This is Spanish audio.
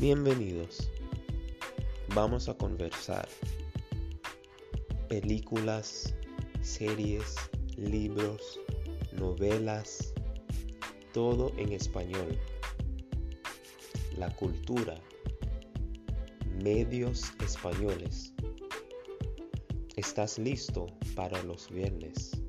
Bienvenidos. Vamos a conversar. Películas, series, libros, novelas, todo en español. La cultura, medios españoles. ¿Estás listo para los viernes?